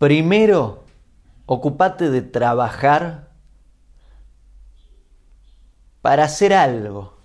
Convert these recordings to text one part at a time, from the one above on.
Primero, ocupate de trabajar para hacer algo,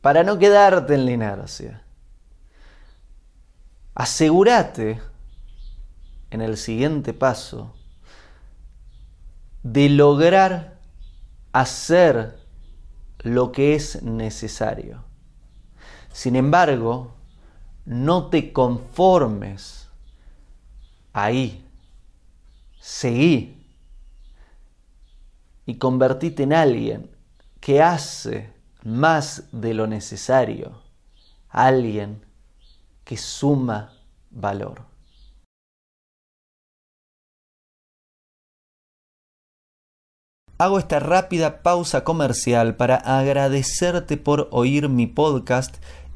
para no quedarte en la inercia. Asegúrate en el siguiente paso de lograr hacer lo que es necesario. Sin embargo, no te conformes ahí. Seguí y convertite en alguien que hace más de lo necesario. Alguien que suma valor. Hago esta rápida pausa comercial para agradecerte por oír mi podcast